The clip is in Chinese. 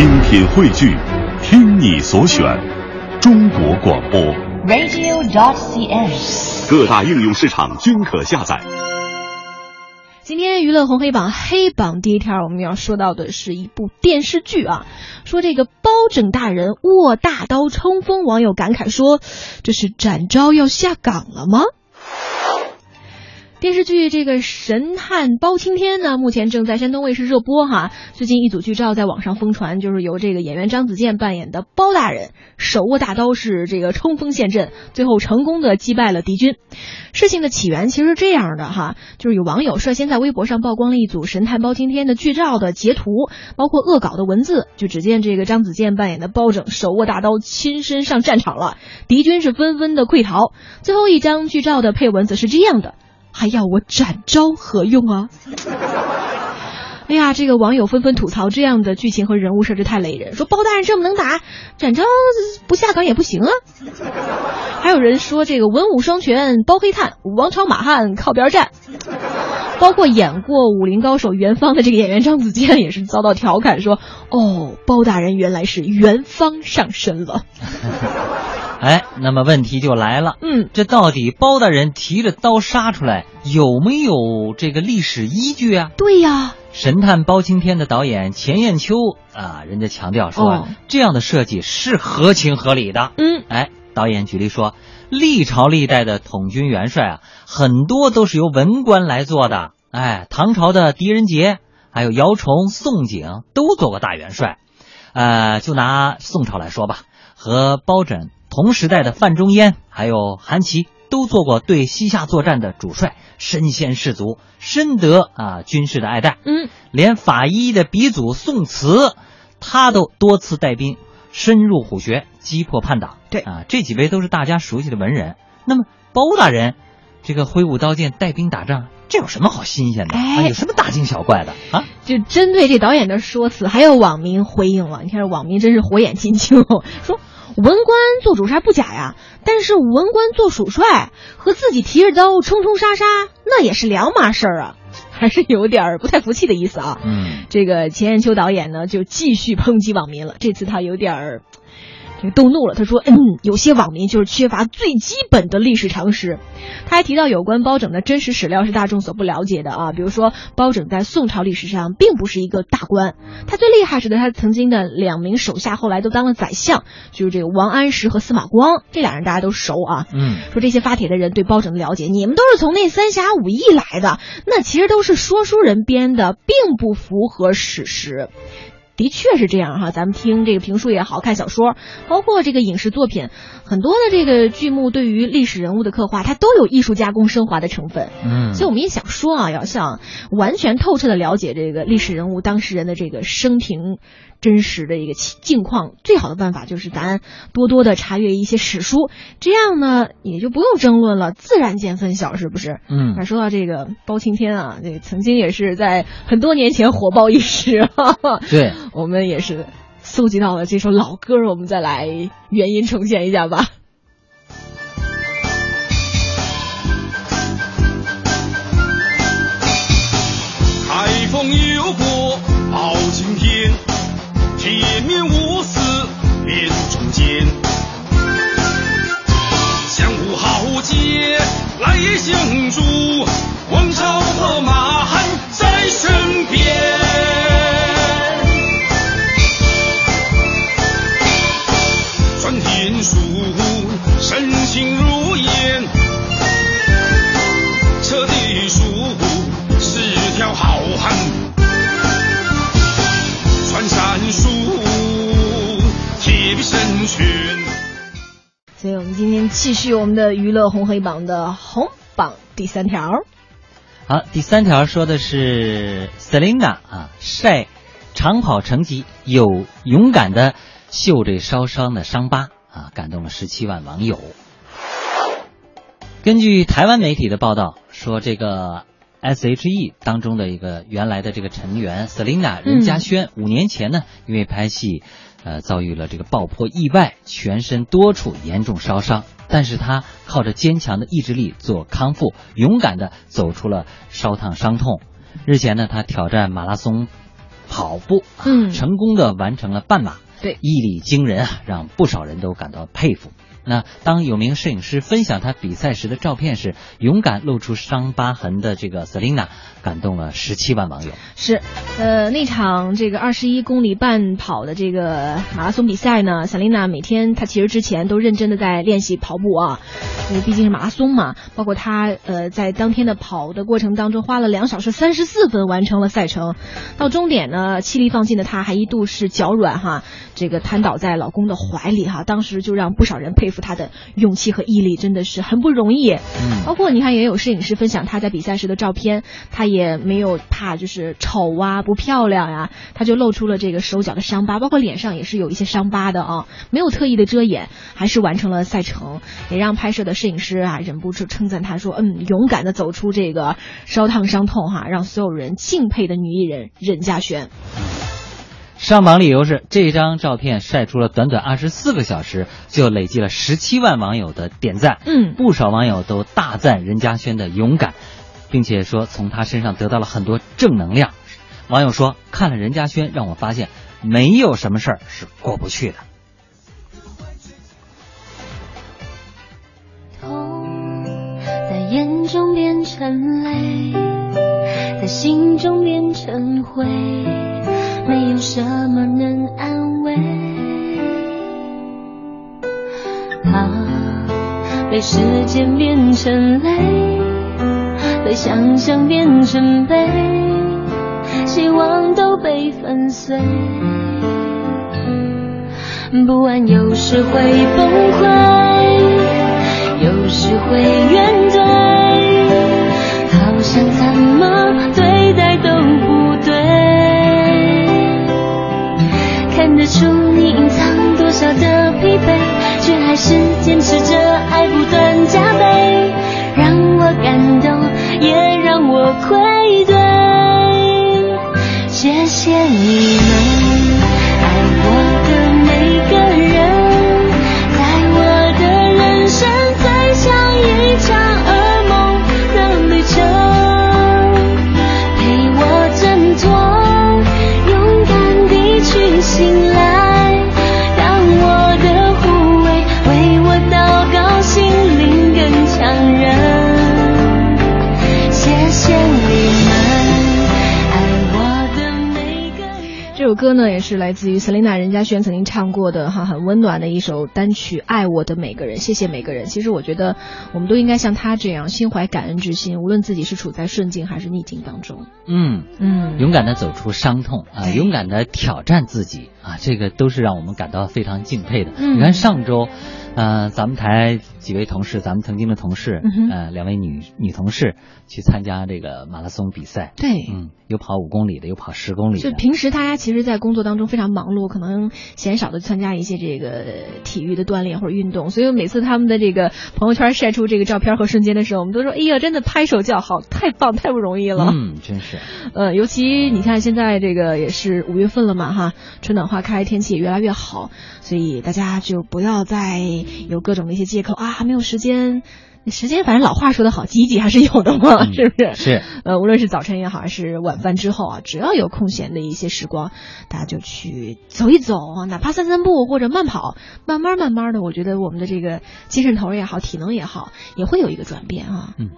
精品汇聚，听你所选，中国广播。radio.cn。各大应用市场均可下载。今天娱乐红黑榜黑榜第一条，我们要说到的是一部电视剧啊，说这个包拯大人握大刀冲锋，网友感慨说，这是展昭要下岗了吗？电视剧这个《神探包青天》呢，目前正在山东卫视热播哈。最近一组剧照在网上疯传，就是由这个演员张子健扮演的包大人手握大刀是这个冲锋陷阵，最后成功的击败了敌军。事情的起源其实是这样的哈，就是有网友率先在微博上曝光了一组《神探包青天》的剧照的截图，包括恶搞的文字。就只见这个张子健扮演的包拯手握大刀亲身上战场了，敌军是纷纷的溃逃。最后一张剧照的配文则是这样的。还要我展昭何用啊？哎呀，这个网友纷纷吐槽这样的剧情和人物设置太雷人，说包大人这么能打，展昭不下岗也不行啊。还有人说这个文武双全包黑炭，王朝马汉靠边站。包括演过《武林高手》元芳的这个演员张子健也是遭到调侃说：“哦，包大人原来是元芳上身了。”哎，那么问题就来了，嗯，这到底包大人提着刀杀出来有没有这个历史依据啊？对呀，《神探包青天》的导演钱雁秋啊，人家强调说、哦这样的设计是合情合理的。嗯，哎，导演举例说，历朝历代的统军元帅啊，很多都是由文官来做的。哎，唐朝的狄仁杰，还有姚崇、宋璟都做过大元帅。呃，就拿宋朝来说吧，和包拯同时代的范仲淹还有韩琦都做过对西夏作战的主帅，身先士卒，深得啊军事的爱戴。嗯，连法医的鼻祖宋慈，他都多次带兵深入虎穴，击破叛党。对啊，这几位都是大家熟悉的文人。那么包大人，这个挥舞刀剑带兵打仗，这有什么好新鲜的？哎啊，有什么大惊小怪的啊？就针对这导演的说辞，还有网民回应了。你看这网民真是火眼金睛哦，说文官做主帅不假呀，但是文官做主帅和自己提着刀冲冲杀杀，那也是两码事儿啊，还是有点儿不太服气的意思啊。嗯，这个钱雁秋导演呢，就继续抨击网民了。这次他有点儿这个动怒了，他说：“嗯，有些网民就是缺乏最基本的历史常识。”他还提到有关包拯的真实史料是大众所不了解的啊，比如说包拯在宋朝历史上并不是一个大官，他最厉害是的，他曾经的两名手下后来都当了宰相，就是这个王安石和司马光，这俩人大家都熟啊。嗯，说这些发帖的人对包拯的了解，你们都是从那三侠五义来的，那其实都是说书人编的，并不符合史实。的确是这样哈，咱们听这个评书也好看小说，包括这个影视作品，很多的这个剧目对于历史人物的刻画，它都有艺术加工升华的成分。嗯，所以我们也想说啊，要想完全透彻的了解这个历史人物当事人的这个生平真实的一个情境况，最好的办法就是咱多多的查阅一些史书，这样呢也就不用争论了，自然见分晓，是不是？嗯那说到这个包青天啊，这个曾经也是在很多年前火爆一时，哈哈。对，我们也是搜集到了这首老歌，我们再来原音重现一下吧。相助，王朝和马汉在身边。传天书，神情如烟。彻地书是条好汉，穿山术，铁臂神拳。所以我们今天继续我们的娱乐红黑榜的红榜第三条。好，第三条说的是 Selina 啊，晒长跑成绩，有勇敢的秀这烧伤的伤疤啊，感动了十七万网友。根据台湾媒体的报道说，这个 S.H.E 当中的一个原来的这个成员 Selina 任嘉萱，五年前呢，因为拍戏，呃，遭遇了这个爆破意外，全身多处严重烧伤。但是他靠着坚强的意志力做康复，勇敢的走出了烧烫伤痛。日前呢，他挑战马拉松跑步，嗯成功的完成了半马，对毅力惊人啊，让不少人都感到佩服。那当有名摄影师分享他比赛时的照片时，勇敢露出伤疤痕的这个 Selina 感动了十七万网友。是，呃，那场这个二十一公里半跑的这个马拉松比赛呢，萨琳娜每天她其实之前都认真的在练习跑步啊，因为毕竟是马拉松嘛，包括她呃在当天的跑的过程当中花了两小时三十四分完成了赛程，到终点呢，气力放尽的她还一度是脚软哈，这个瘫倒在老公的怀里哈，当时就让不少人佩服她的勇气和毅力，真的是很不容易。嗯包括你看，也有摄影师分享他在比赛时的照片，他也没有怕就是丑啊、不漂亮呀、他就露出了这个手脚的伤疤，包括脸上也是有一些伤疤的啊，没有特意的遮掩，还是完成了赛程，也让拍摄的摄影师啊忍不住称赞他说，嗯，勇敢的走出这个烧烫伤痛哈、让所有人敬佩的女艺人任嘉萱。上榜理由是这张照片晒出了短短二十四个小时，就累计了十七万网友的点赞。嗯不少网友都大赞任嘉萱的勇敢，并且说从她身上得到了很多正能量。网友说，看了任嘉萱，让我发现没有什么事儿是过不去的。痛在眼中变成泪，在心中变成灰，没有什么能安慰。怕被时间变成泪，被想象变成悲，希望都被粉碎。不安有时会崩溃，有时会怨怼，好像你们歌呢，也是来自于 Selina 任嘉萱曾经唱过的哈，很温暖的一首单曲《爱我的每个人》，谢谢每个人。其实我觉得，我们都应该像她这样，心怀感恩之心，无论自己是处在顺境还是逆境当中。嗯，嗯勇敢的走出伤痛啊，勇敢的挑战自己啊，这个都是让我们感到非常敬佩的。嗯你看上周，呃，咱们台几位同事，咱们曾经的同事，嗯呃，两位女女同事去参加这个马拉松比赛，对。嗯，有跑五公里的，有跑十公里的，就平时大家其实，在工作当中非常忙碌，可能鲜少的参加一些这个体育的锻炼或者运动，所以每次他们的这个朋友圈晒出这个照片和瞬间的时候，我们都说：“哎呀，真的拍手叫好，太棒，太不容易了。嗯，真是，呃，尤其你看现在这个也是五月份了嘛，哈，春暖花开，天气也越来越好，所以大家就不要再有各种的一些借口啊，还没有时间。时间反正老话说得好，挤一挤还是有的嘛，嗯 是不是？是。呃，无论是早晨也好，还是晚饭之后啊，只要有空闲的一些时光，大家就去走一走啊，哪怕散散步或者慢跑，慢慢慢慢的，我觉得我们的这个精神头也好，体能也好，也会有一个转变啊。嗯，